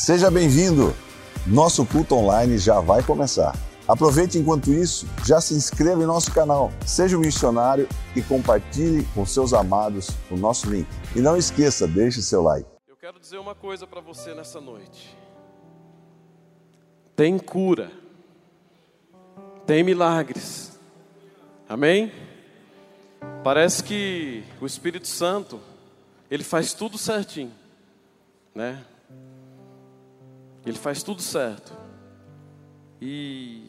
Seja bem-vindo! Nosso culto online já vai começar. Aproveite enquanto isso, já se inscreva em nosso canal, seja um missionário e compartilhe com seus amados o nosso link. E não esqueça, deixe seu like. Eu quero dizer uma coisa para você nessa noite. Tem cura. Tem milagres. Amém? Parece que o Espírito Santo, ele faz tudo certinho, né? Ele faz tudo certo. E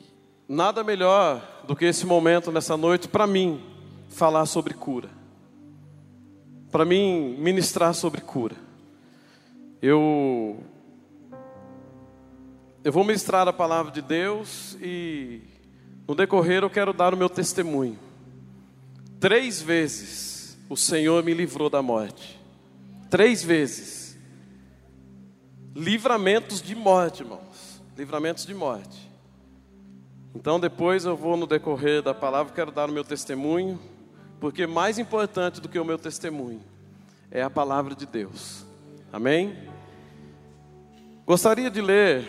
nada melhor do que esse momento nessa noite para mim falar sobre cura. Para mim ministrar sobre cura. Eu eu vou ministrar a palavra de Deus e no decorrer eu quero dar o meu testemunho. Três vezes o Senhor me livrou da morte. Três vezes. Livramentos de morte, irmãos. Livramentos de morte. Então depois eu vou no decorrer da palavra, quero dar o meu testemunho, porque mais importante do que o meu testemunho é a palavra de Deus. Amém? Gostaria de ler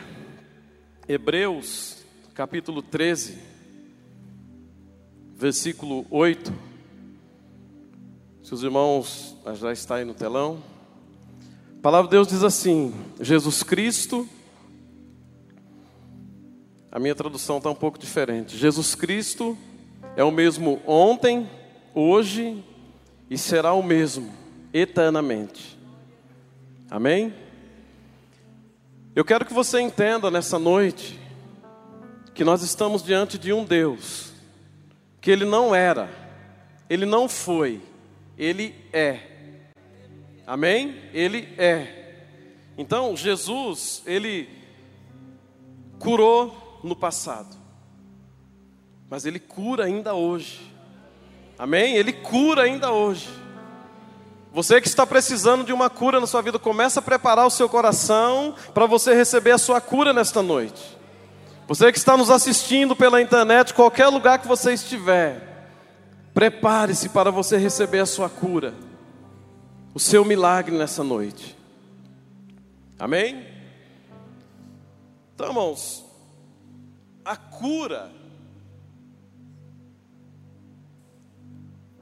Hebreus capítulo 13, versículo 8. Se os irmãos já está aí no telão. A palavra de Deus diz assim: Jesus Cristo. A minha tradução está um pouco diferente. Jesus Cristo é o mesmo ontem, hoje e será o mesmo eternamente. Amém? Eu quero que você entenda nessa noite que nós estamos diante de um Deus que ele não era, ele não foi, ele é. Amém? Ele é. Então, Jesus, ele curou no passado. Mas ele cura ainda hoje. Amém? Ele cura ainda hoje. Você que está precisando de uma cura na sua vida, começa a preparar o seu coração para você receber a sua cura nesta noite. Você que está nos assistindo pela internet, qualquer lugar que você estiver, Prepare-se para você receber a sua cura, o seu milagre nessa noite. Amém? Então, irmãos, a cura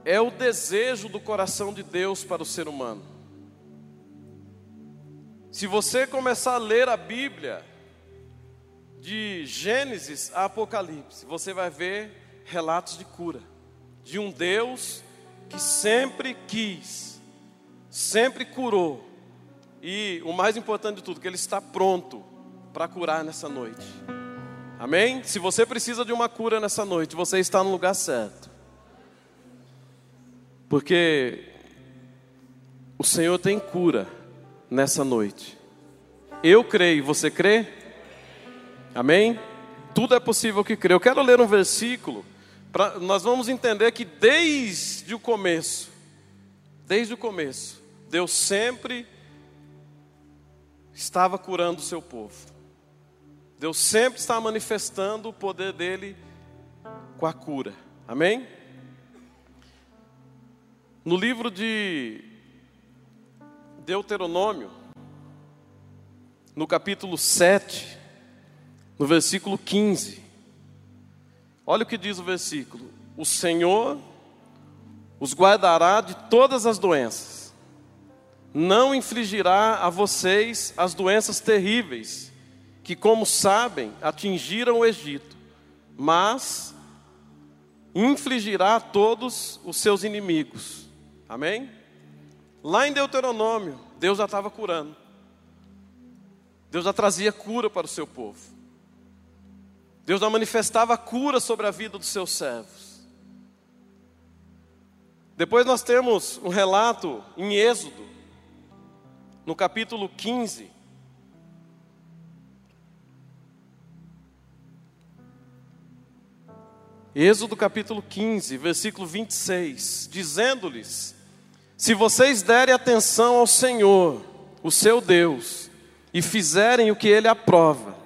é o desejo do coração de Deus para o ser humano. Se você começar a ler a Bíblia, de Gênesis a Apocalipse, você vai ver relatos de cura de um Deus que sempre quis, sempre curou, e o mais importante de tudo, que Ele está pronto para curar nessa noite. Amém? Se você precisa de uma cura nessa noite, você está no lugar certo. Porque o Senhor tem cura nessa noite. Eu creio, você crê? Amém? Tudo é possível que crê. Eu quero ler um versículo Pra, nós vamos entender que desde o começo, desde o começo, Deus sempre estava curando o seu povo. Deus sempre está manifestando o poder dele com a cura. Amém? No livro de Deuteronômio, no capítulo 7, no versículo 15, Olha o que diz o versículo: O Senhor os guardará de todas as doenças, não infligirá a vocês as doenças terríveis que, como sabem, atingiram o Egito, mas infligirá a todos os seus inimigos. Amém? Lá em Deuteronômio, Deus já estava curando. Deus já trazia cura para o seu povo. Deus não manifestava cura sobre a vida dos seus servos. Depois nós temos um relato em Êxodo, no capítulo 15. Êxodo capítulo 15, versículo 26, dizendo-lhes: Se vocês derem atenção ao Senhor, o seu Deus, e fizerem o que ele aprova,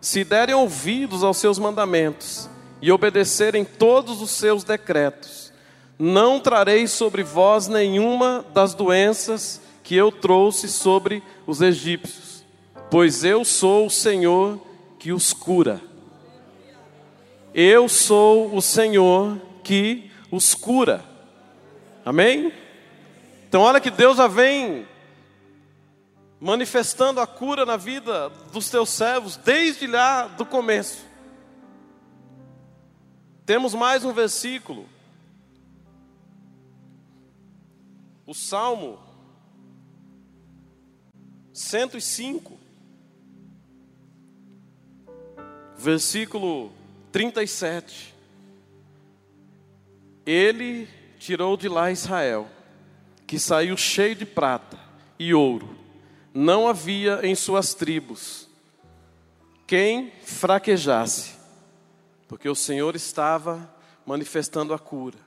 se derem ouvidos aos seus mandamentos e obedecerem todos os seus decretos, não trarei sobre vós nenhuma das doenças que eu trouxe sobre os egípcios, pois eu sou o Senhor que os cura. Eu sou o Senhor que os cura. Amém? Então, olha que Deus já vem manifestando a cura na vida dos teus servos desde lá do começo. Temos mais um versículo. O Salmo 105, versículo 37. Ele tirou de lá Israel, que saiu cheio de prata e ouro não havia em suas tribos quem fraquejasse, porque o Senhor estava manifestando a cura.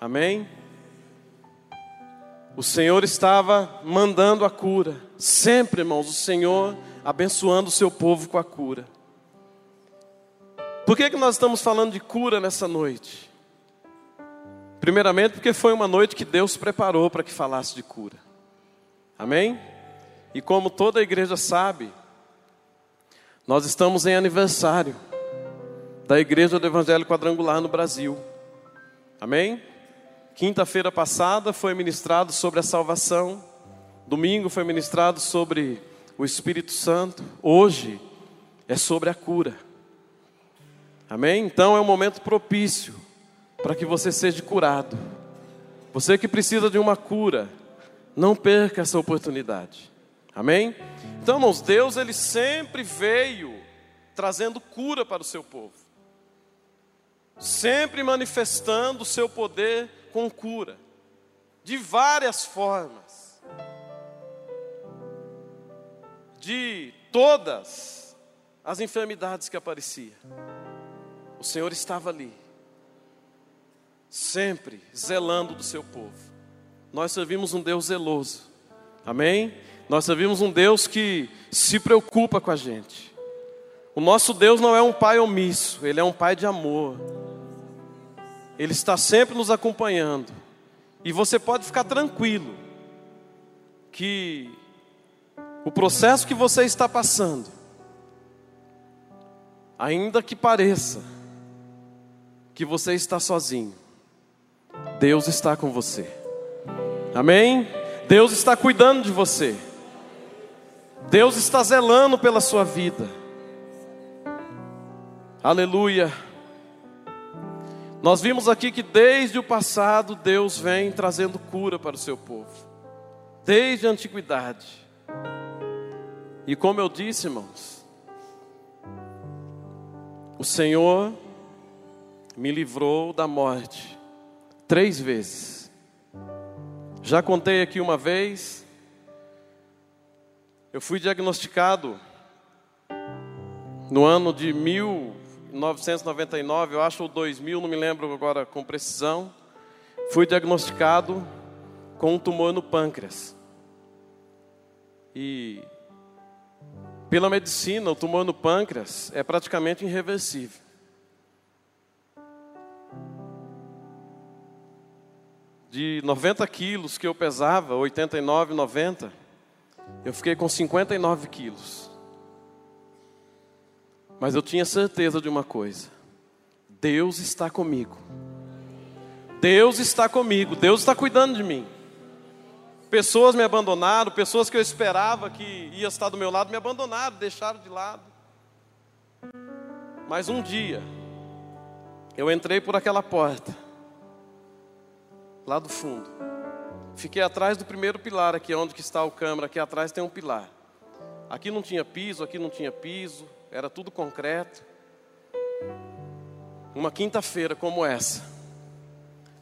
Amém? O Senhor estava mandando a cura. Sempre, irmãos, o Senhor abençoando o seu povo com a cura. Por que, que nós estamos falando de cura nessa noite? Primeiramente, porque foi uma noite que Deus preparou para que falasse de cura. Amém? E como toda a igreja sabe, nós estamos em aniversário da Igreja do Evangelho Quadrangular no Brasil. Amém? Quinta-feira passada foi ministrado sobre a salvação, domingo foi ministrado sobre o Espírito Santo, hoje é sobre a cura. Amém? Então é um momento propício para que você seja curado. Você que precisa de uma cura, não perca essa oportunidade. Amém? Então, irmãos, Deus ele sempre veio trazendo cura para o seu povo. Sempre manifestando o seu poder com cura. De várias formas. De todas as enfermidades que apareciam. O Senhor estava ali. Sempre zelando do seu povo. Nós servimos um Deus zeloso. Amém? Nós servimos um Deus que se preocupa com a gente. O nosso Deus não é um pai omisso, ele é um pai de amor. Ele está sempre nos acompanhando. E você pode ficar tranquilo que o processo que você está passando, ainda que pareça que você está sozinho, Deus está com você. Amém? Deus está cuidando de você. Deus está zelando pela sua vida. Aleluia. Nós vimos aqui que desde o passado Deus vem trazendo cura para o seu povo. Desde a antiguidade. E como eu disse, irmãos, o Senhor me livrou da morte três vezes. Já contei aqui uma vez, eu fui diagnosticado no ano de 1999, eu acho, ou 2000, não me lembro agora com precisão. Fui diagnosticado com um tumor no pâncreas. E pela medicina, o tumor no pâncreas é praticamente irreversível. De 90 quilos que eu pesava, 89, 90, eu fiquei com 59 quilos. Mas eu tinha certeza de uma coisa: Deus está comigo. Deus está comigo, Deus está cuidando de mim. Pessoas me abandonaram, pessoas que eu esperava que ia estar do meu lado me abandonaram, deixaram de lado. Mas um dia, eu entrei por aquela porta, lá do fundo. Fiquei atrás do primeiro pilar aqui, onde que está o câmara, aqui atrás tem um pilar. Aqui não tinha piso, aqui não tinha piso, era tudo concreto. Uma quinta-feira como essa,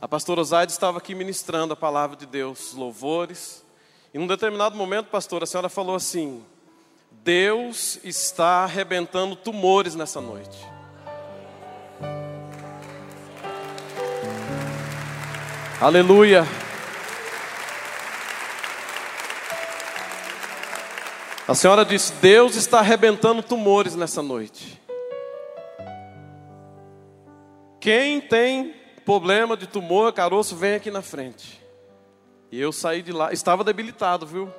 a pastora Osaide estava aqui ministrando a palavra de Deus, louvores. E num determinado momento, pastor, a senhora falou assim: Deus está arrebentando tumores nessa noite. Aleluia. A senhora disse: Deus está arrebentando tumores nessa noite. Quem tem problema de tumor, caroço, vem aqui na frente. E eu saí de lá, estava debilitado, viu?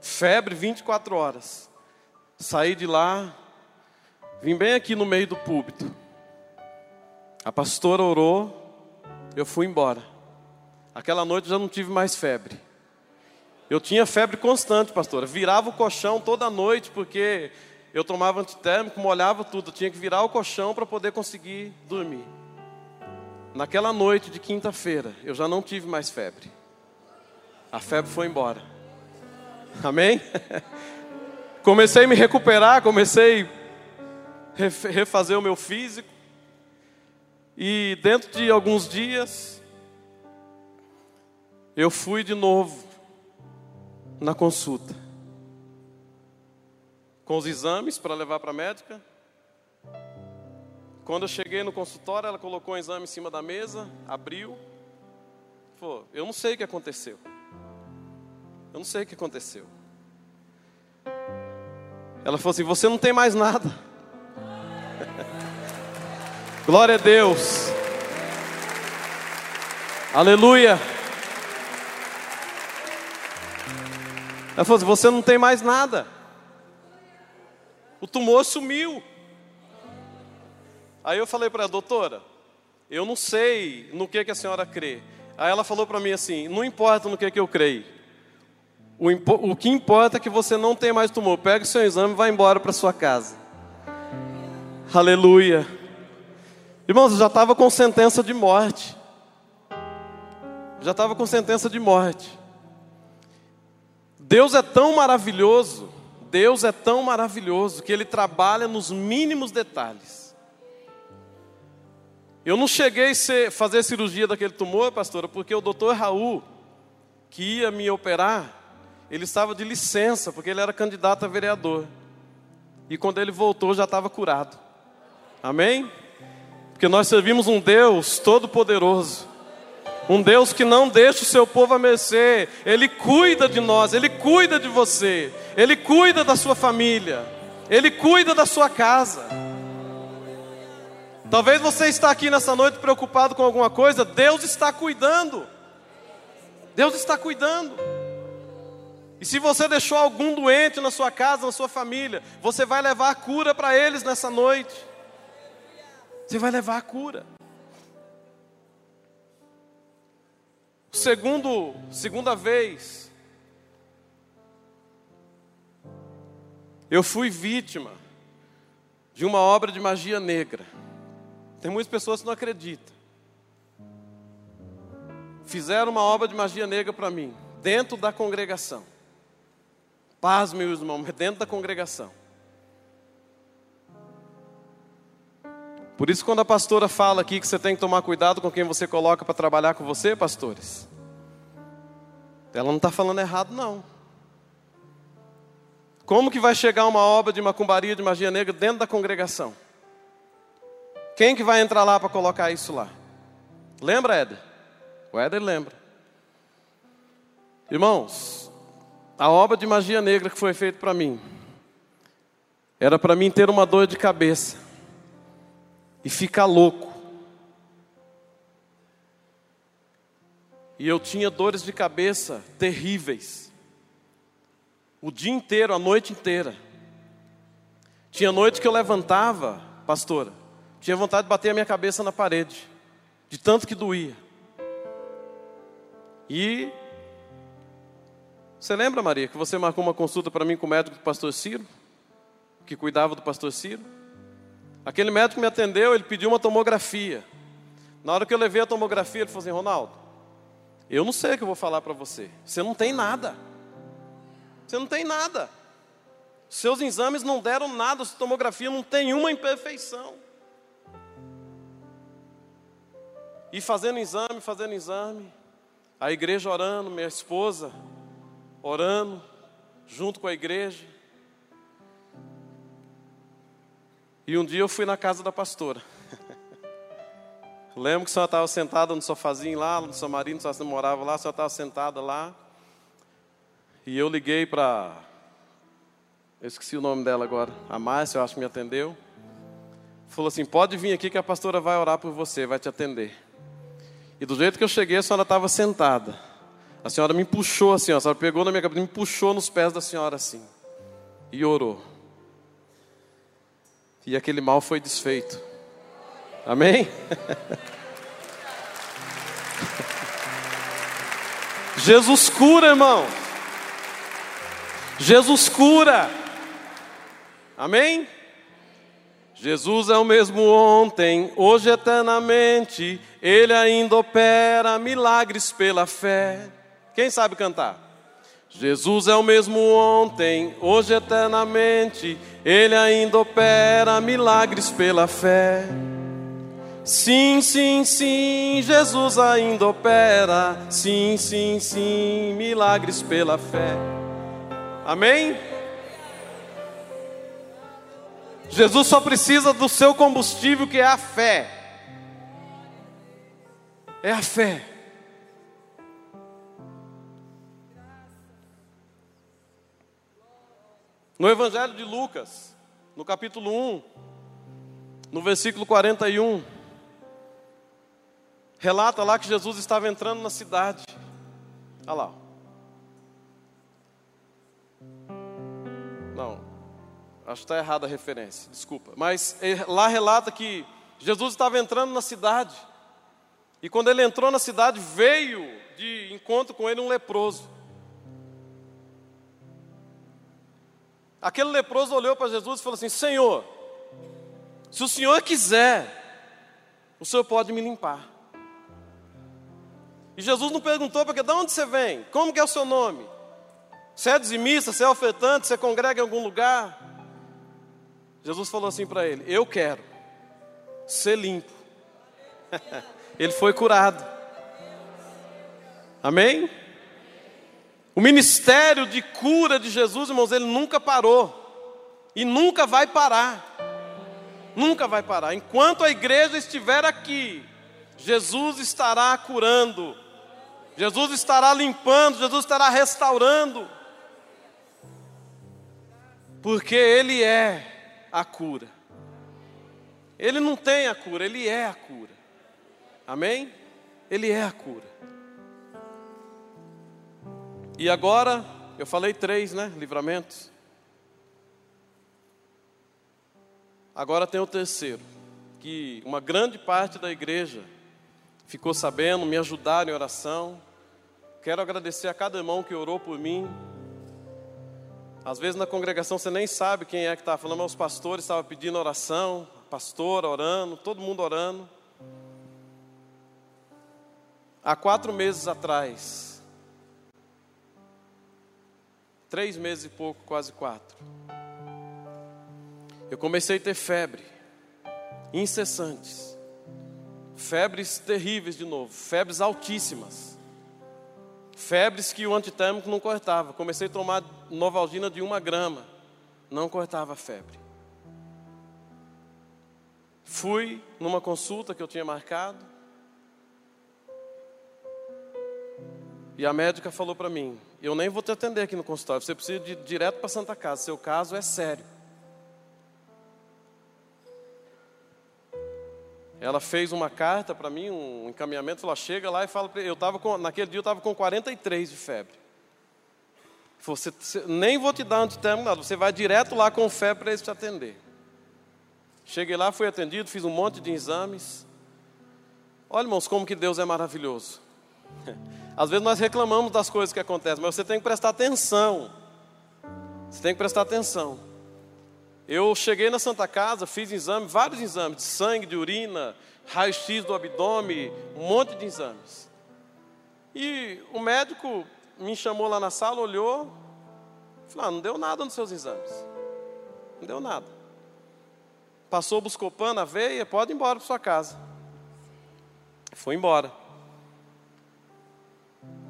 Febre 24 horas. Saí de lá, vim bem aqui no meio do púlpito. A pastora orou, eu fui embora. Aquela noite eu já não tive mais febre. Eu tinha febre constante, pastora. Virava o colchão toda noite, porque eu tomava antitérmico, molhava tudo. Eu tinha que virar o colchão para poder conseguir dormir. Naquela noite de quinta-feira, eu já não tive mais febre. A febre foi embora. Amém? Comecei a me recuperar, comecei a refazer o meu físico. E dentro de alguns dias, eu fui de novo na consulta. Com os exames para levar para a médica. Quando eu cheguei no consultório, ela colocou o exame em cima da mesa, abriu. Falou, eu não sei o que aconteceu. Eu não sei o que aconteceu. Ela falou assim: Você não tem mais nada. Glória a Deus. Aleluia. Ela falou assim: Você não tem mais nada. O tumor sumiu. Aí eu falei para a doutora: Eu não sei no que, que a senhora crê. Aí ela falou para mim assim: Não importa no que, que eu creio. O, o que importa é que você não tem mais tumor. Pega o seu exame e vai embora para sua casa. Aleluia. Irmãos, eu já estava com sentença de morte. Já estava com sentença de morte. Deus é tão maravilhoso, Deus é tão maravilhoso que Ele trabalha nos mínimos detalhes. Eu não cheguei a fazer cirurgia daquele tumor, pastora, porque o doutor Raul, que ia me operar, ele estava de licença, porque ele era candidato a vereador. E quando ele voltou, já estava curado. Amém? Porque nós servimos um Deus todo-poderoso. Um Deus que não deixa o seu povo a mercê. Ele cuida de nós, Ele cuida de você. Ele cuida da sua família. Ele cuida da sua casa. Talvez você está aqui nessa noite preocupado com alguma coisa. Deus está cuidando. Deus está cuidando. E se você deixou algum doente na sua casa, na sua família, você vai levar a cura para eles nessa noite. Você vai levar a cura. Segundo, segunda vez, eu fui vítima de uma obra de magia negra. Tem muitas pessoas que não acreditam. Fizeram uma obra de magia negra para mim, dentro da congregação. Paz, meus irmãos, dentro da congregação. Por isso, quando a pastora fala aqui que você tem que tomar cuidado com quem você coloca para trabalhar com você, pastores, ela não está falando errado, não. Como que vai chegar uma obra de macumbaria, de magia negra dentro da congregação? Quem que vai entrar lá para colocar isso lá? Lembra, Éder? O Éder lembra. Irmãos, a obra de magia negra que foi feita para mim, era para mim ter uma dor de cabeça e ficar louco. E eu tinha dores de cabeça terríveis. O dia inteiro, a noite inteira. Tinha noite que eu levantava, pastora, tinha vontade de bater a minha cabeça na parede, de tanto que doía. E você lembra, Maria, que você marcou uma consulta para mim com o médico do pastor Ciro, que cuidava do pastor Ciro? Aquele médico me atendeu, ele pediu uma tomografia. Na hora que eu levei a tomografia, ele falou assim: Ronaldo, eu não sei o que eu vou falar para você. Você não tem nada. Você não tem nada. Seus exames não deram nada, sua tomografia não tem uma imperfeição. E fazendo exame, fazendo exame, a igreja orando, minha esposa orando, junto com a igreja. E um dia eu fui na casa da pastora. Lembro que a senhora estava sentada no sofazinho lá, no São Marino, a senhora morava lá, a senhora estava sentada lá. E eu liguei para. Eu esqueci o nome dela agora. A Márcia, eu acho que me atendeu. Falou assim: pode vir aqui que a pastora vai orar por você, vai te atender. E do jeito que eu cheguei, a senhora estava sentada. A senhora me puxou assim, ó, a senhora pegou na minha cabeça, me puxou nos pés da senhora assim. E orou. E aquele mal foi desfeito. Amém? Jesus cura, irmão. Jesus cura. Amém? Jesus é o mesmo ontem, hoje eternamente. Ele ainda opera milagres pela fé. Quem sabe cantar? Jesus é o mesmo ontem, hoje eternamente. Ele ainda opera milagres pela fé. Sim, sim, sim, Jesus ainda opera. Sim, sim, sim, milagres pela fé. Amém? Jesus só precisa do seu combustível, que é a fé. É a fé. No Evangelho de Lucas, no capítulo 1, no versículo 41, relata lá que Jesus estava entrando na cidade. Olha lá. Não, acho que está errada a referência, desculpa. Mas lá relata que Jesus estava entrando na cidade. E quando ele entrou na cidade, veio de encontro com ele um leproso. Aquele leproso olhou para Jesus e falou assim: Senhor, se o Senhor quiser, o Senhor pode me limpar. E Jesus não perguntou, porque de onde você vem? Como que é o seu nome? Você é dizimista, você é ofertante, você congrega em algum lugar? Jesus falou assim para ele: Eu quero ser limpo. ele foi curado. Amém? O ministério de cura de Jesus, irmãos, ele nunca parou. E nunca vai parar. Nunca vai parar. Enquanto a igreja estiver aqui, Jesus estará curando Jesus estará limpando, Jesus estará restaurando, porque Ele é a cura. Ele não tem a cura, Ele é a cura. Amém? Ele é a cura. E agora, eu falei três, né? Livramentos. Agora tem o terceiro, que uma grande parte da igreja ficou sabendo, me ajudaram em oração. Quero agradecer a cada irmão que orou por mim. Às vezes na congregação você nem sabe quem é que está falando, mas os pastores estavam pedindo oração, pastor orando, todo mundo orando. Há quatro meses atrás, três meses e pouco, quase quatro, eu comecei a ter febre, incessantes, febres terríveis de novo, febres altíssimas. Febres que o antitérmico não cortava. Comecei a tomar novalgina de uma grama. Não cortava a febre. Fui numa consulta que eu tinha marcado. E a médica falou para mim: Eu nem vou te atender aqui no consultório. Você precisa ir direto para Santa Casa. Seu caso é sério. Ela fez uma carta para mim, um encaminhamento, falou: chega lá e fala eu estava naquele dia eu estava com 43 de febre. Você, nem vou te dar antitérmico nada, você vai direto lá com febre para eles te atender. Cheguei lá, fui atendido, fiz um monte de exames. Olha, irmãos, como que Deus é maravilhoso. Às vezes nós reclamamos das coisas que acontecem, mas você tem que prestar atenção. Você tem que prestar atenção. Eu cheguei na Santa Casa, fiz exame, vários exames de sangue, de urina, raio-x do abdômen, um monte de exames. E o médico me chamou lá na sala, olhou, falou: ah, não deu nada nos seus exames. Não deu nada. Passou buscopan na veia, pode ir embora para sua casa. Foi embora.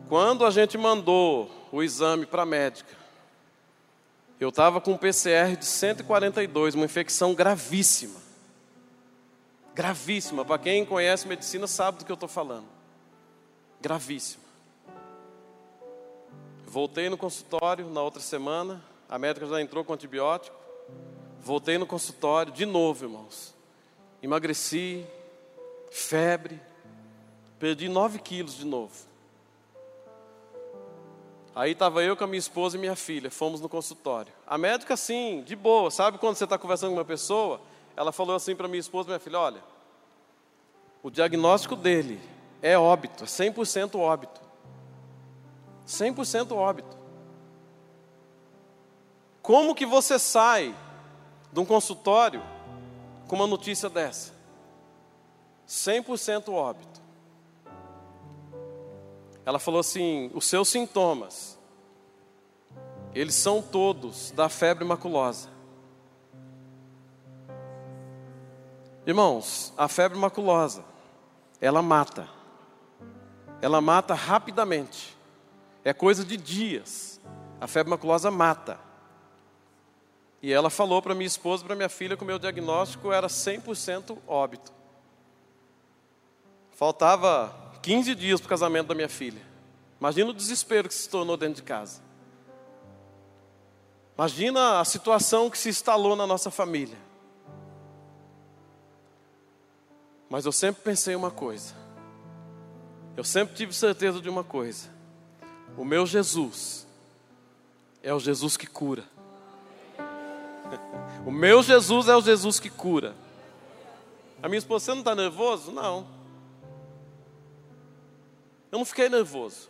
Quando a gente mandou o exame para a médica, eu estava com um PCR de 142, uma infecção gravíssima. Gravíssima. Para quem conhece medicina sabe do que eu estou falando. Gravíssima. Voltei no consultório na outra semana. A médica já entrou com antibiótico. Voltei no consultório de novo, irmãos. Emagreci, febre, perdi 9 quilos de novo. Aí estava eu com a minha esposa e minha filha, fomos no consultório. A médica, assim, de boa, sabe quando você está conversando com uma pessoa? ela falou assim para minha esposa, minha filha, olha, o diagnóstico dele é óbito, é 100% óbito. 100% óbito. Como que você sai de um consultório com uma notícia dessa? 100% óbito. Ela falou assim: os seus sintomas, eles são todos da febre maculosa. Irmãos, a febre maculosa, ela mata. Ela mata rapidamente. É coisa de dias. A febre maculosa mata. E ela falou para minha esposa, para minha filha, que o meu diagnóstico era 100% óbito. Faltava 15 dias para o casamento da minha filha. Imagina o desespero que se tornou dentro de casa. Imagina a situação que se instalou na nossa família. Mas eu sempre pensei uma coisa. Eu sempre tive certeza de uma coisa. O meu Jesus é o Jesus que cura. O meu Jesus é o Jesus que cura. A minha esposa, você não está nervoso? Não. Eu não fiquei nervoso.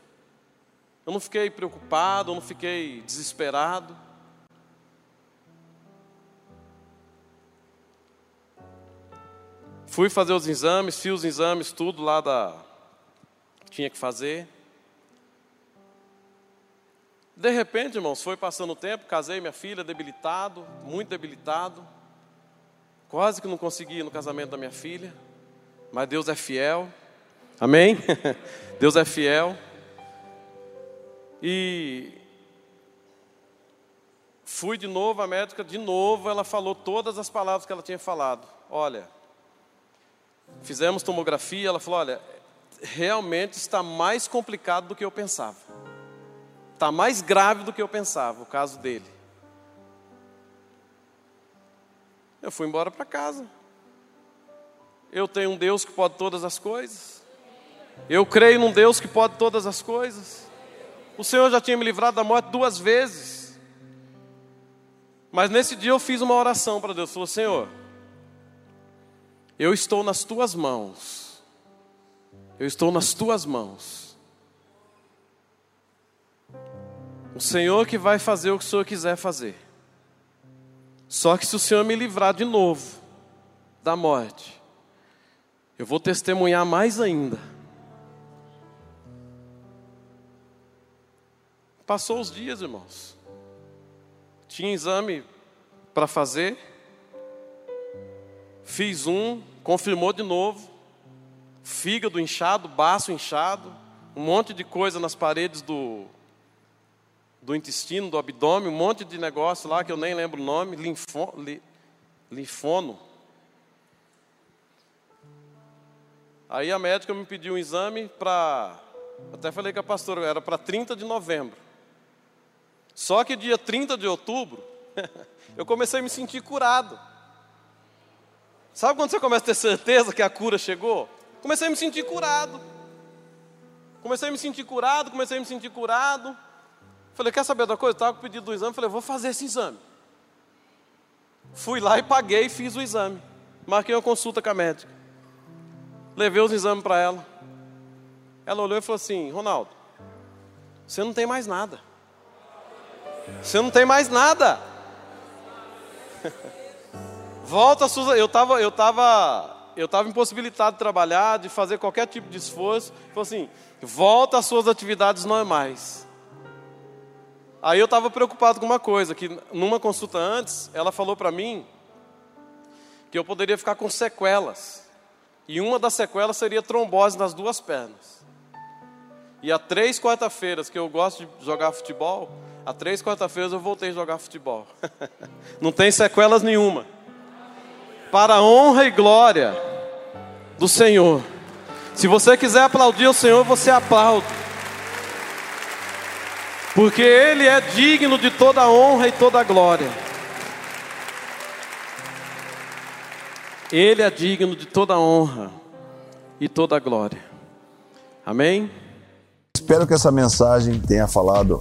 Eu não fiquei preocupado, eu não fiquei desesperado. Fui fazer os exames, fiz os exames, tudo lá da. Tinha que fazer. De repente, irmãos, foi passando o tempo, casei minha filha, debilitado, muito debilitado. Quase que não consegui ir no casamento da minha filha. Mas Deus é fiel. Amém? Deus é fiel. E fui de novo, a médica, de novo, ela falou todas as palavras que ela tinha falado. Olha, fizemos tomografia, ela falou: olha, realmente está mais complicado do que eu pensava. Está mais grave do que eu pensava, o caso dele. Eu fui embora para casa. Eu tenho um Deus que pode todas as coisas. Eu creio num Deus que pode todas as coisas. O Senhor já tinha me livrado da morte duas vezes. Mas nesse dia eu fiz uma oração para Deus. Falou, Senhor, eu estou nas tuas mãos. Eu estou nas tuas mãos. O Senhor que vai fazer o que o Senhor quiser fazer. Só que se o Senhor me livrar de novo da morte, eu vou testemunhar mais ainda. Passou os dias, irmãos. Tinha exame para fazer. Fiz um, confirmou de novo. Fígado inchado, baço inchado, um monte de coisa nas paredes do do intestino, do abdômen, um monte de negócio lá que eu nem lembro o nome, linfo, li, linfono. Aí a médica me pediu um exame para. Até falei com a pastora, era para 30 de novembro. Só que dia 30 de outubro, eu comecei a me sentir curado. Sabe quando você começa a ter certeza que a cura chegou? Comecei a me sentir curado. Comecei a me sentir curado, comecei a me sentir curado. Falei, quer saber da coisa? Estava com o pedido do exame, falei, vou fazer esse exame. Fui lá e paguei e fiz o exame. Marquei uma consulta com a médica. Levei os exames para ela. Ela olhou e falou assim: Ronaldo, você não tem mais nada. Você não tem mais nada. Volta a. Eu estava eu tava, eu tava impossibilitado de trabalhar, de fazer qualquer tipo de esforço. Falou assim: volta às suas atividades normais. Aí eu estava preocupado com uma coisa, que numa consulta antes, ela falou para mim que eu poderia ficar com sequelas. E uma das sequelas seria trombose nas duas pernas. E há três quarta-feiras que eu gosto de jogar futebol, há três quarta-feiras eu voltei a jogar futebol. Não tem sequelas nenhuma. Para a honra e glória do Senhor. Se você quiser aplaudir o Senhor, você aplaude porque Ele é digno de toda honra e toda glória. Ele é digno de toda honra e toda glória. Amém? Espero que essa mensagem tenha falado